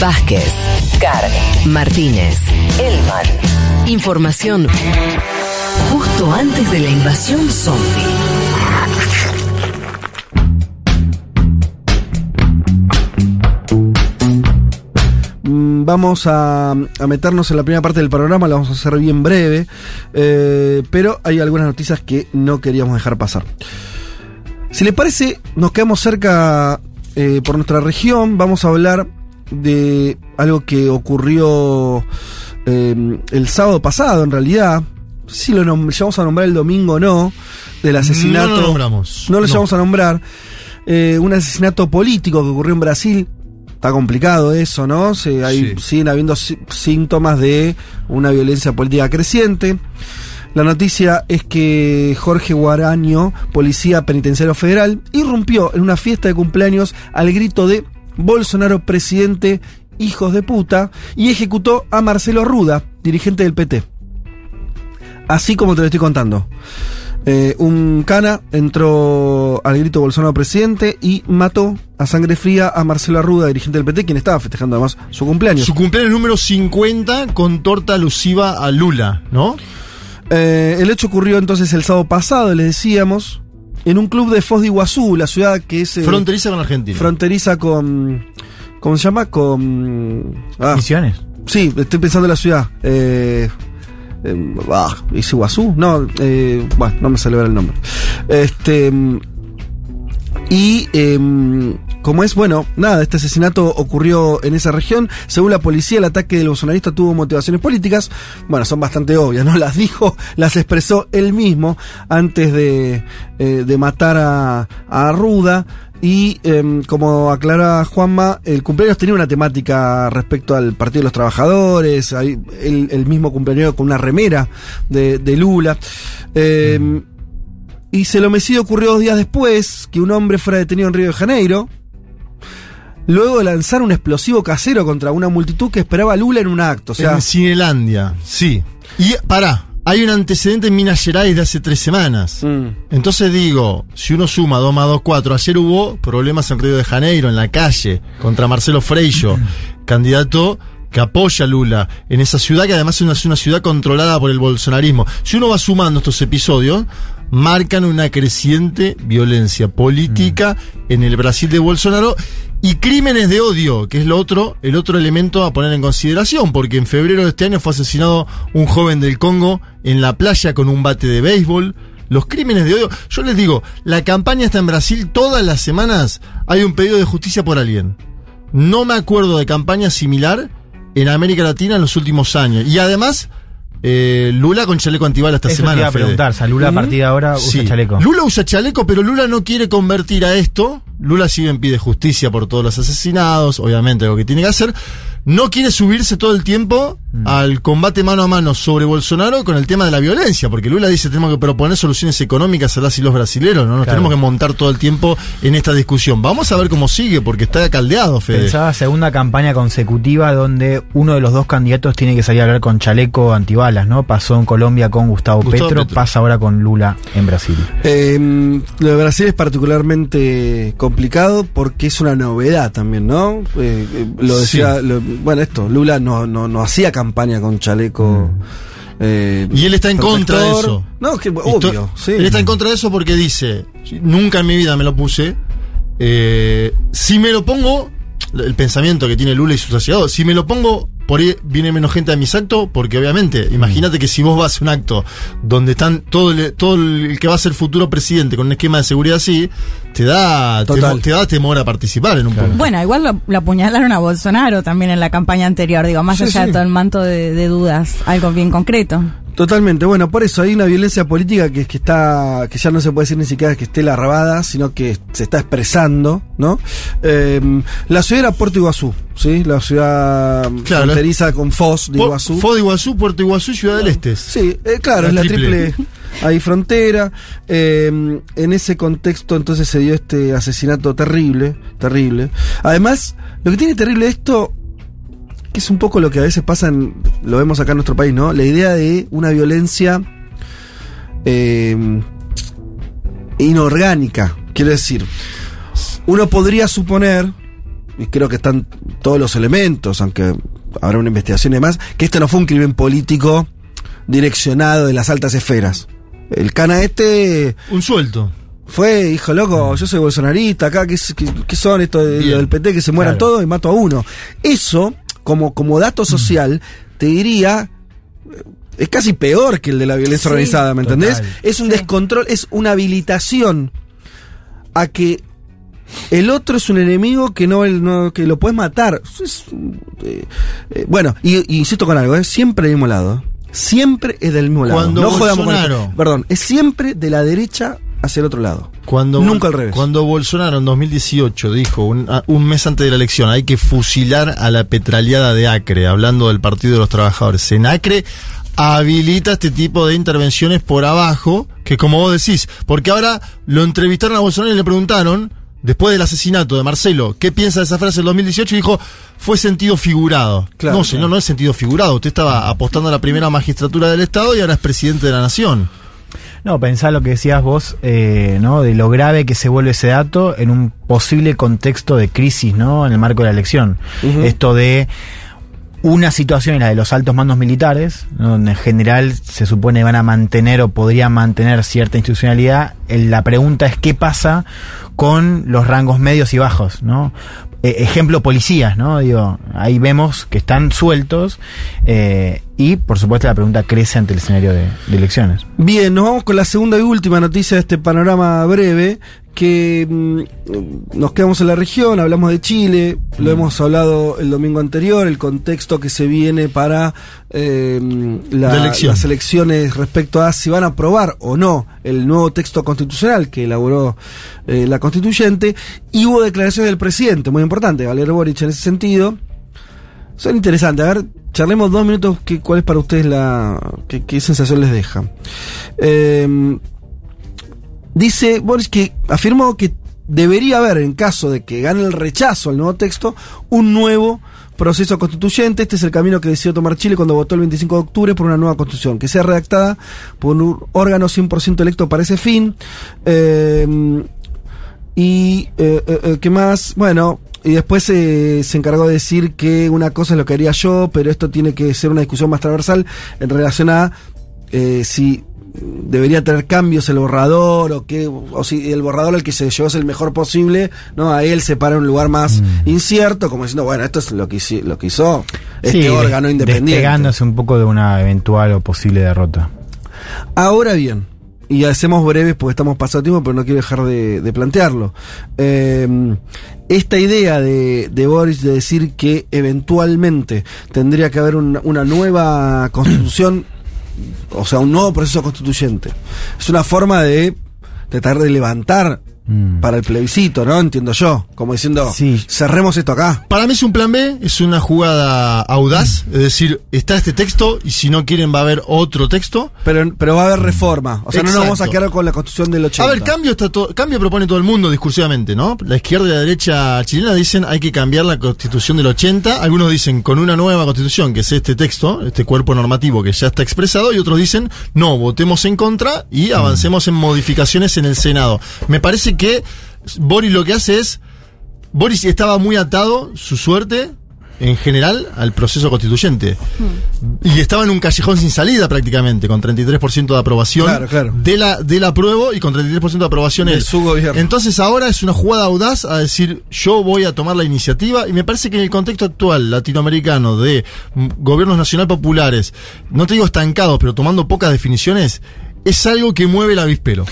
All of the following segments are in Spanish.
Vázquez, Carg, Martínez, Elman. Información justo antes de la invasión zombie. Mm, Vamos a, meternos en la primera parte del programa, la vamos a hacer bien breve, eh, pero hay algunas noticias que no queríamos dejar pasar. Si les parece, nos quedamos cerca eh, por nuestra región, vamos a hablar de algo que ocurrió eh, el sábado pasado, en realidad. Si lo llegamos a nombrar el domingo o no, del asesinato. No lo nombramos. No lo No. llegamos a nombrar. Eh, un asesinato político que ocurrió en Brasil. Está complicado eso, ¿no? Se, hay, Sí. Siguen habiendo sí- síntomas de una violencia política creciente. La noticia es que Jorge Guaraño, policía penitenciario federal, irrumpió en una fiesta de cumpleaños al grito de Bolsonaro presidente, hijos de puta, y ejecutó a Marcelo Ruda, dirigente del PT. Así como te lo estoy contando. Eh, un cana entró al grito Bolsonaro presidente y mató a sangre fría a Marcelo Arruda, dirigente del PT, quien estaba festejando además su cumpleaños. Su cumpleaños número 50 con torta alusiva a Lula, ¿no? Eh, el hecho ocurrió entonces el sábado pasado, les decíamos, en un club de Foz de Iguazú, la ciudad que es eh, Fronteriza con Argentina. fronteriza con. ¿Cómo se llama? Con. ah, Misiones. sí, estoy pensando en la ciudad. Eh, eh, ah, ¿Es Iguazú? No, eh, bueno, no me sale el nombre. Este. Y em, como es, bueno, nada, este asesinato ocurrió en esa región. Según la policía, el ataque del bolsonarista tuvo motivaciones políticas. Bueno, son bastante obvias, ¿no? Las dijo, las expresó él mismo antes de, eh, de matar a, a Arruda. Y em, como aclara Juanma, el cumpleaños tenía una temática respecto al Partido de los Trabajadores, el, el mismo cumpleaños con una remera de, de Lula. Em, y se el homicidio ocurrió dos días después que un hombre fuera detenido en Río de Janeiro, luego de lanzar un explosivo casero contra una multitud que esperaba a Lula en un acto. O sea, en Cinelandia, sí. Y pará, hay un antecedente en Minas Gerais de hace tres semanas. mm, Entonces digo, si uno suma 2 más 2, 4, ayer hubo problemas en Río de Janeiro, en la calle, contra Marcelo Freixo, candidato que apoya a Lula en esa ciudad, que además es una, es una ciudad controlada por el bolsonarismo. Si uno va sumando estos episodios, marcan una creciente violencia política en el Brasil de Bolsonaro y crímenes de odio, que es lo otro, el otro elemento a poner en consideración, porque en febrero de este año fue asesinado un joven del Congo en la playa con un bate de béisbol. Los crímenes de odio. Yo les digo, la campaña está en Brasil todas las semanas. Hay un pedido de justicia por alguien. No me acuerdo de campaña similar en América Latina en los últimos años. Y además, eh, Lula con chaleco antibala esta Eso semana. te iba a Fede. preguntar. Salula a partir de ahora usa Sí. chaleco. Lula usa chaleco, pero Lula no quiere convertir a esto. Lula si bien pide justicia por todos los asesinados, obviamente algo que tiene que hacer. No quiere subirse todo el tiempo Mm. al combate mano a mano sobre Bolsonaro con el tema de la violencia, porque Lula dice tenemos que proponer soluciones económicas a las y los brasileros, no nos Claro. tenemos que montar todo el tiempo en esta discusión. Vamos a ver cómo sigue, porque está caldeado, Fede. Pensaba segunda campaña consecutiva donde uno de los dos candidatos tiene que salir a hablar con chaleco antibalas, ¿no? Pasó en Colombia con Gustavo, Gustavo Petro, Petro. pasa ahora con Lula en Brasil. em, lo de Brasil es particularmente complicado porque es una novedad también, ¿no? Eh, eh, lo decía, lo- bueno, esto, Lula no, no, no hacía campaña con chaleco. eh, Y él está en contra de eso. No, que Y to- obvio, sí. Él está en contra de eso porque dice, nunca en mi vida me lo puse. si me lo pongo, el pensamiento que tiene Lula y sus asociados, si me lo pongo, por ahí viene menos gente a mis actos, porque obviamente, imagínate que si vos vas a un acto donde están todo el, todo el que va a ser futuro presidente con un esquema de seguridad así, te da, Total. te da temor a participar en un punto. Bueno, igual lo, lo apuñalaron a Bolsonaro también en la campaña anterior, digo, más Sí, allá sí. de todo el manto de, de dudas, algo bien concreto. Totalmente, bueno, por eso hay una violencia política que, que está, que ya no se puede decir ni siquiera que esté larvada, sino que se está expresando, ¿no? Eh, la ciudad era Puerto Iguazú, ¿sí? La ciudad Claro, fronteriza con Foz de Iguazú. Foz de Iguazú, Puerto Iguazú y Ciudad del Este. Sí, eh, claro, La es la triple. triple, ahí frontera. Eh, en ese contexto entonces se dio este asesinato terrible, terrible. Además, lo que tiene terrible esto, que es un poco lo que a veces pasa, en, lo vemos acá en nuestro país, ¿no? La idea de una violencia eh, inorgánica, quiero decir. Uno podría suponer y creo que están todos los elementos, aunque habrá una investigación y demás, que este no fue un crimen político direccionado de las altas esferas. El cana este Un suelto. fue, hijo loco, yo soy bolsonarista, acá, ¿qué, es- qué- qué son estos del PT que se mueran Claro. todos y mato a uno? Eso, como, como dato social, te diría, eh, es casi peor que el de la violencia Sí, organizada, ¿me entendés? total. Es un Sí. descontrol, es una habilitación a que el otro es un enemigo que no, no- que lo puedes matar. Es, eh, eh, bueno, y, y insisto con algo, es siempre del mismo lado. Siempre es del mismo lado. Cuando no jodamos con Bolsonaro-. Perdón, es siempre de la derecha hacia el otro lado. Cuando, Nunca al revés. Cuando Bolsonaro en 2018 dijo, un, a- un mes antes de la elección, hay que fusilar a la petraleada de Acre, hablando del Partido de los Trabajadores. En Acre habilita este tipo de intervenciones por abajo, que como vos decís, porque ahora lo entrevistaron a Bolsonaro y le preguntaron, después del asesinato de Marcelo, ¿qué piensa de esa frase del 2018? Y dijo, fue sentido figurado. Claro, no, señor, claro. no es sentido figurado. Usted estaba apostando a la primera magistratura del Estado y ahora es presidente de la Nación. No, pensá lo que decías vos, eh, ¿no? De lo grave que se vuelve ese dato en un posible contexto de crisis, ¿no? En el marco de la elección. Esto de una situación en la de los altos mandos militares, ¿no? donde en general se supone van a mantener o podrían mantener cierta institucionalidad. La pregunta es qué pasa con los rangos medios y bajos, ¿no? Eh, ejemplo, policías, ¿no? Digo, ahí vemos que están sueltos eh, y, por supuesto, la pregunta crece ante el escenario de, de elecciones. Bien, nos vamos con la segunda y última noticia de este panorama breve, que mm, nos quedamos en la región, hablamos de Chile, lo hemos hablado el domingo anterior, el contexto que se viene para eh, la- De elección. las elecciones respecto a si van a aprobar o no el nuevo texto constitucional que elaboró eh, la constituyente, y hubo declaraciones del presidente, muy importante, Valero Boric en ese sentido. Son interesantes. A ver, charlemos dos minutos. ¿qué, ¿Cuál es para ustedes la. qué, qué sensación les deja? Eh, dice Boris que afirmó que debería haber, en caso de que gane el rechazo al nuevo texto, un nuevo proceso constituyente. Este es el camino que decidió tomar Chile cuando votó el 25 de octubre por una nueva constitución, que sea redactada por un órgano 100% electo para ese fin. Eh, y, eh, eh, eh, ¿qué más? Bueno, y después se encargó de decir que una cosa es lo que haría yo, pero esto tiene que ser una discusión más transversal en relación a si debería tener cambios el borrador o que o si el borrador al que se llevó es el mejor posible no a él se para en un lugar más incierto como diciendo bueno esto es lo que hizo, lo que hizo este Sí, órgano independiente Despegándose un poco de una eventual o posible derrota. Ahora bien, y hacemos breves porque estamos pasando tiempo, pero no quiero dejar de, de plantearlo. Eh, esta idea de, de Boris de decir que eventualmente tendría que haber una, una nueva constitución, o sea, un nuevo proceso constituyente, es una forma de tratar de levantar Mm. para el plebiscito, ¿no? Entiendo yo, como diciendo, Sí. cerremos esto acá. Para mí es un plan B, es una jugada audaz, es decir, está este texto y si no quieren va a haber otro texto. Pero, pero va a haber reforma. O sea, no nos vamos a quedar con la constitución del 80. A ver, cambio está to- cambio propone todo el mundo discursivamente, ¿no? La izquierda y la derecha chilena dicen hay que cambiar la constitución del 80, algunos dicen con una nueva constitución, que es este texto, este cuerpo normativo que ya está expresado, y otros dicen no, votemos en contra y avancemos en modificaciones en el Senado. Me parece que Boris lo que hace es, Boris estaba muy atado, su suerte, en general, al proceso constituyente. Y estaba en un callejón sin salida prácticamente, con 33% de aprobación Claro, claro. de la del apruebo y con 33% de aprobación De él. su gobierno. Entonces ahora es una jugada audaz a decir yo voy a tomar la iniciativa y me parece que en el contexto actual latinoamericano de mm, gobiernos nacional populares, no te digo estancados, pero tomando pocas definiciones, es algo que mueve el avispero.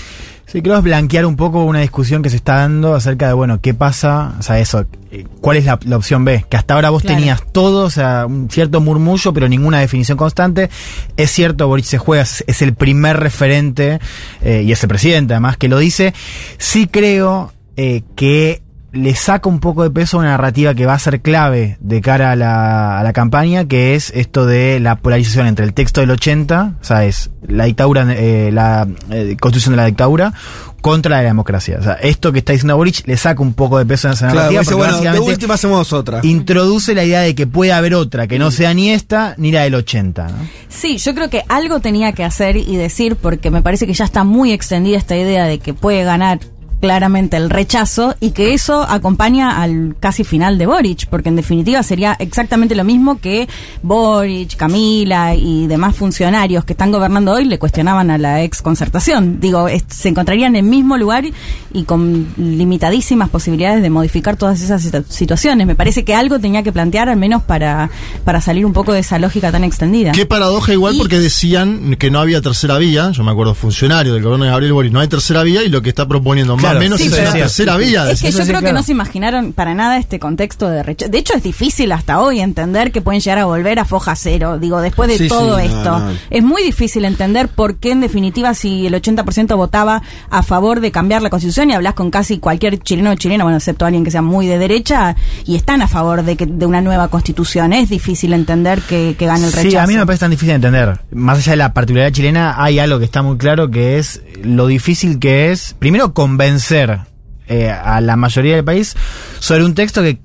Sí, creo es blanquear un poco una discusión que se está dando acerca de, bueno, qué pasa, o sea, eso, eh, cuál es la, la opción B, que hasta ahora vos Claro. tenías todo, o sea, un cierto murmullo, pero ninguna definición constante. Es cierto, Boris se juega, es el primer referente, eh, y es el presidente además que lo dice. Sí creo eh, que le saca un poco de peso a una narrativa que va a ser clave de cara a la, a la campaña, que es esto de la polarización entre el texto del 80, o sea, es la dictadura, eh, la eh, constitución de la dictadura, contra la democracia. O sea, esto que está diciendo Boric le saca un poco de peso a esa Claro, narrativa, dice, porque bueno, de básicamente última hacemos otra. introduce la idea de que puede haber otra, que no sea ni esta ni la del 80. ¿no? Sí, yo creo que algo tenía que hacer y decir porque me parece que ya está muy extendida esta idea de que puede ganar claramente el rechazo y que eso acompaña al casi final de Boric, porque en definitiva sería exactamente lo mismo que Boric, Camila y demás funcionarios que están gobernando hoy le cuestionaban a la ex concertación. Digo, es- se encontrarían en el mismo lugar y con limitadísimas posibilidades de modificar todas esas situ- situaciones. Me parece que algo tenía que plantear al menos para, para salir un poco de esa lógica tan extendida. Qué paradoja igual Y- porque decían que no había tercera vía, yo me acuerdo funcionario del gobierno de Gabriel Boric, no hay tercera vía y lo que está proponiendo Claro, más o menos sí, es pero- una tercera vía. Es que yo sí, creo que claro. no se imaginaron para nada este contexto de rechazo. De hecho, es difícil hasta hoy entender que pueden llegar a volver a foja cero. Digo, después de Sí, todo no, esto. no. Es muy difícil entender por qué, en definitiva, si el 80% votaba a favor de cambiar la constitución y hablas con casi cualquier chileno o chilena, bueno, excepto alguien que sea muy de derecha, y están a favor de, que, de una nueva constitución. Es difícil entender que, que gane el rechazo. Sí, a mí me parece tan difícil de entender. Más allá de la particularidad chilena, hay algo que está muy claro que es lo difícil que es, primero, convencer eh, a la mayoría del país sobre un texto que.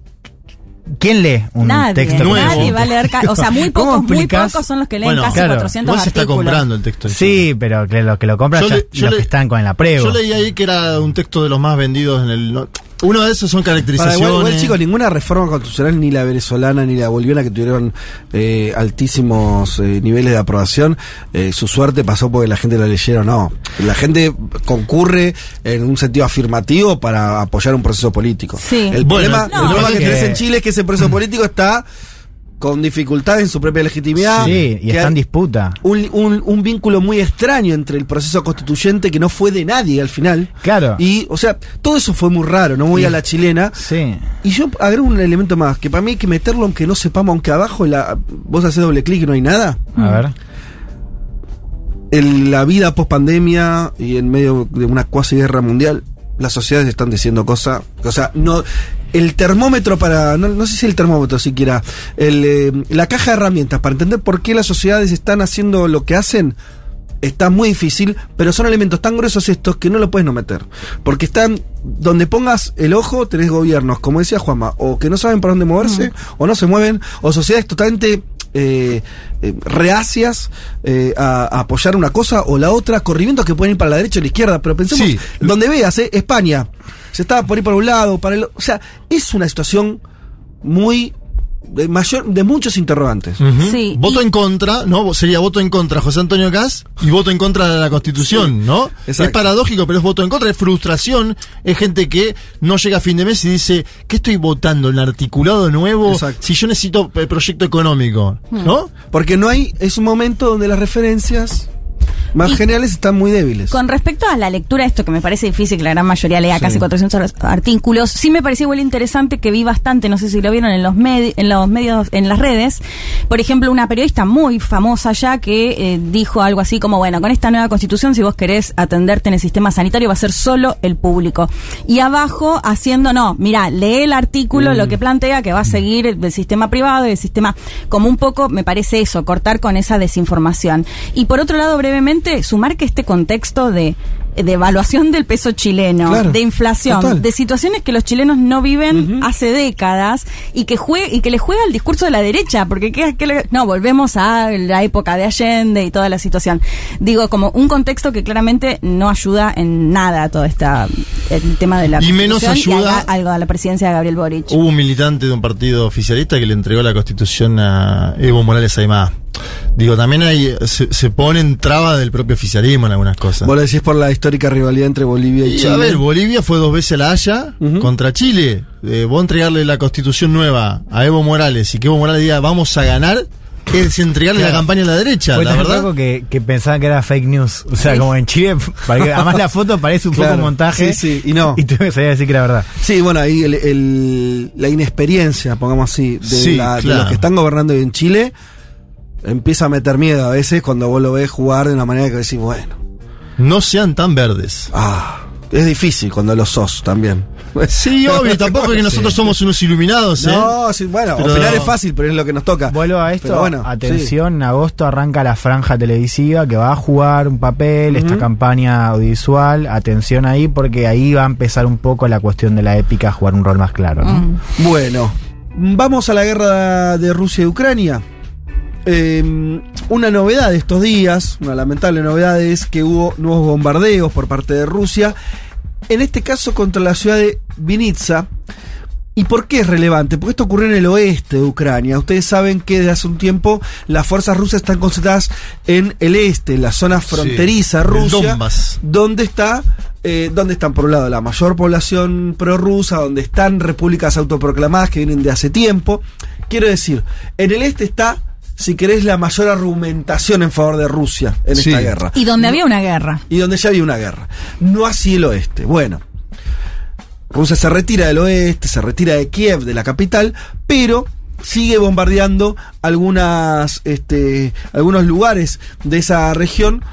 ¿Quién lee un Nadie, texto nuevo. nadie va a leer. O sea, muy ¿Cómo pocos, muy pocos son los que leen Bueno, casi claro, 400 Igual se está artículos. comprando el texto. Sí, pero que los que lo compran Yo ya le- yo los le- que están con el apruebo. Yo leí ahí que era un texto de los más vendidos en el... no- Uno de esos son Para caracterizaciones. igual, igual, chicos, ninguna reforma constitucional, ni la venezolana ni la boliviana, que tuvieron eh, altísimos eh, niveles de aprobación, eh, su suerte pasó porque la gente la leyera o no. La gente concurre en un sentido afirmativo para apoyar un proceso político. Sí. El Bueno, problema, no, el problema es que que- tenés en Chile es que ese proceso político está con dificultades en su propia legitimidad. Sí, y está en disputa. un, un- un vínculo muy extraño entre el proceso constituyente que no fue de nadie al final. Claro. Y, o sea, todo eso fue muy raro, no voy a la chilena. Sí. Y yo agrego un elemento más, que para mí hay que meterlo aunque no sepamos, aunque abajo la, vos haces doble clic y no hay nada. A ver. En la vida post pandemia y en medio de una cuasi guerra mundial, las sociedades están diciendo cosas, o sea, no el termómetro para, no, no sé si el termómetro siquiera, el, eh, la caja de herramientas para entender por qué las sociedades están haciendo lo que hacen, está muy difícil, pero son elementos tan gruesos estos que no lo puedes no meter. Porque están, donde pongas el ojo, tenés gobiernos, como decía Juanma, o que no saben para dónde moverse, o no se mueven, o sociedades totalmente eh, eh, reacias eh, a, a apoyar una cosa o la otra, corrimientos que pueden ir para la derecha o la izquierda, pero pensemos, Sí. donde veas, eh, España, se estaba por ir para un lado, para el o sea, es una situación muy de mayor, de muchos interrogantes. Sí, voto y- en contra, ¿no? Sería voto en contra José Antonio Caz y voto en contra de la Constitución, ¿no? exacto. Es paradójico, pero es voto en contra, es frustración, es gente que no llega a fin de mes y dice, ¿qué estoy votando? ¿Un articulado nuevo? Exacto. Si yo necesito el proyecto económico, Hmm. ¿no? Porque no hay, es un momento donde las referencias más Y- generales están muy débiles. Con respecto a la lectura, esto que me parece difícil que la gran mayoría lea Sí. casi 400 artículos, sí me pareció igual interesante que vi bastante, no sé si lo vieron en los, en los medios, en las redes, por ejemplo, una periodista muy famosa ya que eh, dijo algo así como, bueno, con esta nueva constitución, si vos querés atenderte en el sistema sanitario, va a ser solo el público. Y abajo haciendo, no, mira, lee el artículo, lo que plantea que va a seguir el, el sistema privado y el sistema, como un poco, me parece eso, cortar con esa desinformación. Y por otro lado, brevemente, sumar que este contexto de de evaluación del peso chileno, Claro, de inflación, total. de situaciones que los chilenos no viven hace décadas y que jue y que le juega el discurso de la derecha, porque ¿qué- qué le- no volvemos a la época de Allende y toda la situación. Digo, como un contexto que claramente no ayuda en nada a todo esta el tema de la Y menos ayuda- algo a la presidencia de Gabriel Boric. Hubo un militante de un partido oficialista que le entregó la constitución a Evo Morales Aymá. Digo, también hay, se, se ponen traba del propio oficialismo en algunas cosas. Vos lo decís por la histórica rivalidad entre Bolivia y, Y Chile. a ver, Bolivia fue dos veces a la Haya contra Chile. Eh, vos entregarle la constitución nueva a Evo Morales y que Evo Morales diga vamos a ganar, es entregarle Claro. la campaña a la derecha, Fue la tan verdad. que, que pensaban que era fake news. O sea, como en Chile, para que- además la foto parece un Claro. poco montaje. Sí, sí, y no. Y tuve que salir a decir que era verdad. Sí, bueno, ahí el- el- la inexperiencia, pongamos así, de, Sí, la- de los que están gobernando hoy en Chile, empieza a meter miedo a veces cuando vos lo ves jugar de una manera que decís, bueno, No sean tan verdes. ah, es difícil cuando lo sos también. Sí, obvio, tampoco es que nosotros somos unos iluminados, ¿eh? No, sí, bueno, Pero- opinar es fácil, pero es lo que nos toca. Vuelvo a esto. Pero bueno, Atención, en agosto arranca la franja televisiva que va a jugar un papel, esta campaña audiovisual. Atención ahí, porque ahí va a empezar un poco la cuestión de la épica a jugar un rol más claro. ¿no? Mm. Bueno, vamos a la guerra de Rusia y Ucrania. Eh, una novedad de estos días, una lamentable novedad es que hubo nuevos bombardeos por parte de Rusia en este caso contra la ciudad de Vinitsa. ¿Y por qué es relevante? Porque esto ocurrió en el oeste de Ucrania. Ustedes saben que desde hace un tiempo las fuerzas rusas están concentradas en el este, en la zona fronteriza Rusia, Donbass. donde está, eh, donde están por un lado la mayor población prorrusa, donde están repúblicas autoproclamadas que vienen de hace tiempo. Quiero decir, en el este está, si querés, la mayor argumentación en favor de Rusia en Sí. esta guerra. Y donde había una guerra. Y donde ya había una guerra. No así el oeste. Bueno, Rusia se retira del oeste, se retira de Kiev, de la capital, pero sigue bombardeando algunas, este, algunos lugares de esa región.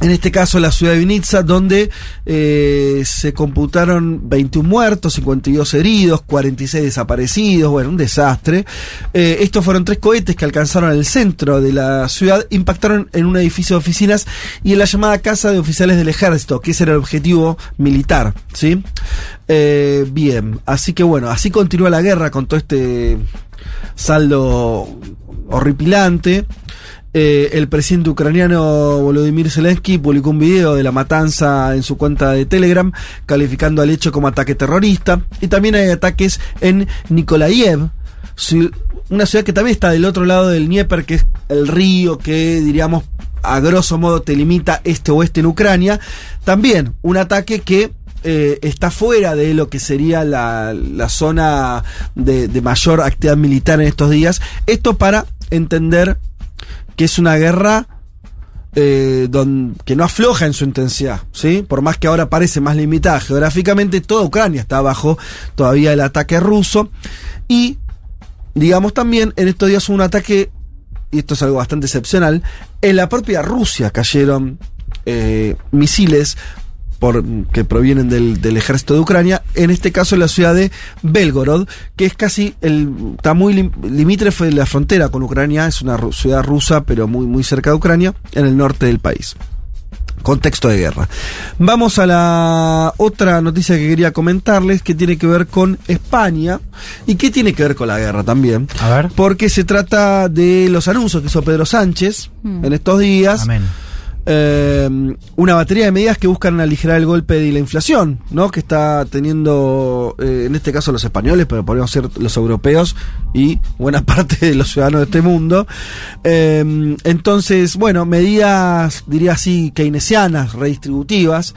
En este caso, la ciudad de Vinitsa, donde eh, se computaron 21 muertos, 52 heridos, 46 desaparecidos, bueno, un desastre. Eh, estos fueron tres cohetes que alcanzaron el centro de la ciudad, impactaron en un edificio de oficinas y en la llamada casa de oficiales del ejército, que ese era el objetivo militar, ¿sí? Eh, bien, así que bueno, así continúa la guerra con todo este saldo horripilante. Eh, el presidente ucraniano Volodymyr Zelensky publicó un video de la matanza en su cuenta de Telegram, calificando al hecho como ataque terrorista. Y también hay ataques en Nikolaev, una ciudad que también está del otro lado del Dnieper, que es el río que, diríamos, a grosso modo te limita este-oeste en Ucrania. También un ataque que eh, está fuera de lo que sería la, zona de mayor actividad militar en estos días. Esto para entender que es una guerra eh, que no afloja en su intensidad, ¿sí? Por más que ahora parece más limitada geográficamente, toda Ucrania está bajo todavía el ataque ruso. Y, digamos también, en estos días hubo un ataque, y esto es algo bastante excepcional, en la propia Rusia cayeron eh, misiles por, que provienen del, del ejército de Ucrania, en este caso en la ciudad de Belgorod, que es casi el, está muy lim- limítrofe de la frontera con Ucrania, es una ciudad rusa, pero muy, muy cerca de Ucrania, en el norte del país. Contexto de guerra. Vamos a la otra noticia que quería comentarles, que tiene que ver con España y que tiene que ver con la guerra también. A ver. Porque se trata de los anuncios que hizo Pedro Sánchez Mm. en estos días Amén. Eh, una batería de medidas que buscan aligerar el golpe de la inflación, ¿no? Que está teniendo, eh, en este caso los españoles, pero podríamos ser los europeos y buena parte de los ciudadanos de este mundo. Eh, entonces, bueno, medidas, diría así, keynesianas, redistributivas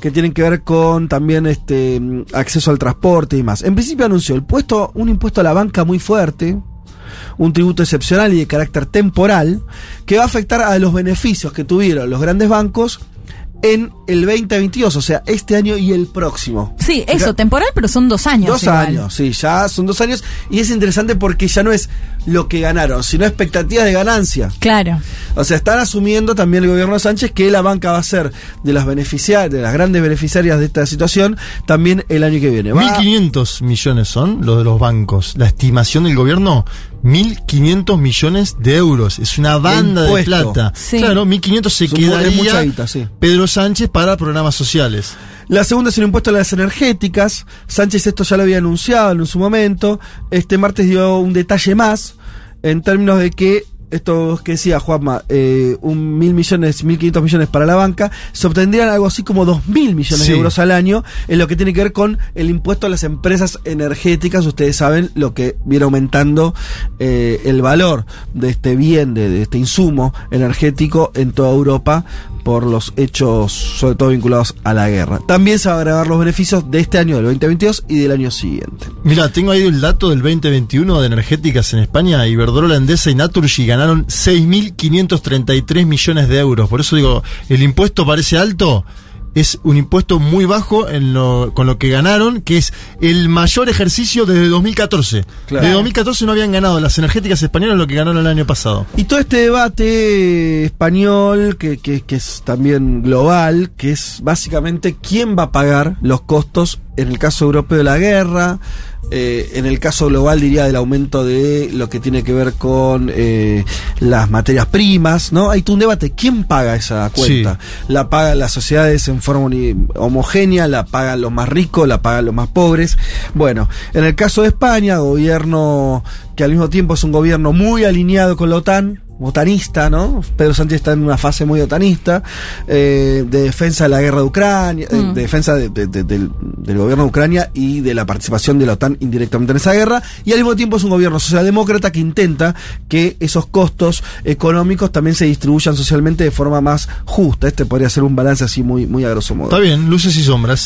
que tienen que ver con también este acceso al transporte y más. En principio anunció el puesto, un impuesto a la banca muy fuerte, un tributo excepcional y de carácter temporal que va a afectar a los beneficios que tuvieron los grandes bancos en el 2022, o sea, este año y el próximo. Sí, eso, temporal, pero son dos años. Dos igual. años, sí, ya son dos años y es interesante porque ya no es lo que ganaron, sino expectativas de ganancia. Claro. O sea, están asumiendo también el gobierno de Sánchez que la banca va a ser de las beneficiarias, de las grandes beneficiarias de esta situación también el año que viene. Va- 1.500 millones son los de los bancos. La estimación del gobierno, 1.500 millones de euros. Es una banda de plata. Sí. Claro, 1.500 se es quedaría mucha guita, sí. Pedro Sánchez para programas sociales. La segunda es un impuesto a las energéticas. Sánchez esto ya lo había anunciado en su momento. Este martes dio un detalle más en términos de que esto que decía Juanma, eh, un mil millones, mil quinientos millones para la banca, se obtendrían algo así como dos mil millones Sí. de euros al año en lo que tiene que ver con el impuesto a las empresas energéticas. Ustedes saben lo que viene aumentando eh, el valor de este bien, de, de este insumo energético en toda Europa por los hechos, sobre todo vinculados a la guerra. También se van a agregar los beneficios de este año, del 2022 y del año siguiente. Mira, tengo ahí el dato del 2021 de energéticas en España. Iberdrola, Endesa y Naturgy ganaron 6.533 millones de euros. Por eso digo, el impuesto parece alto. Es un impuesto muy bajo en lo, con lo que ganaron, que es el mayor ejercicio desde 2014. Claro. Desde 2014 no habían ganado las energéticas españolas lo que ganaron el año pasado. Y todo este debate español, que, que- que es también global, que es básicamente quién va a pagar los costos en el caso europeo de la guerra, eh, en el caso global diría del aumento de lo que tiene que ver con eh, las materias primas, ¿no? Hay un debate, ¿quién paga esa cuenta? ¿La pagan las sociedades en forma homogénea? ¿La pagan los más ricos? ¿La pagan los más pobres? Bueno, en el caso de España, gobierno que al mismo tiempo es un gobierno muy alineado con la OTAN, otanista, ¿no? Pedro Sánchez está en una fase muy otanista, eh, de defensa de la guerra de Ucrania, eh, Mm. de defensa de- de- de- del, del gobierno de Ucrania y de la participación de la OTAN indirectamente en esa guerra, y al mismo tiempo es un gobierno socialdemócrata que intenta que esos costos económicos también se distribuyan socialmente de forma más justa. Este podría ser un balance así muy, muy a grosso modo. Está bien, luces y sombras.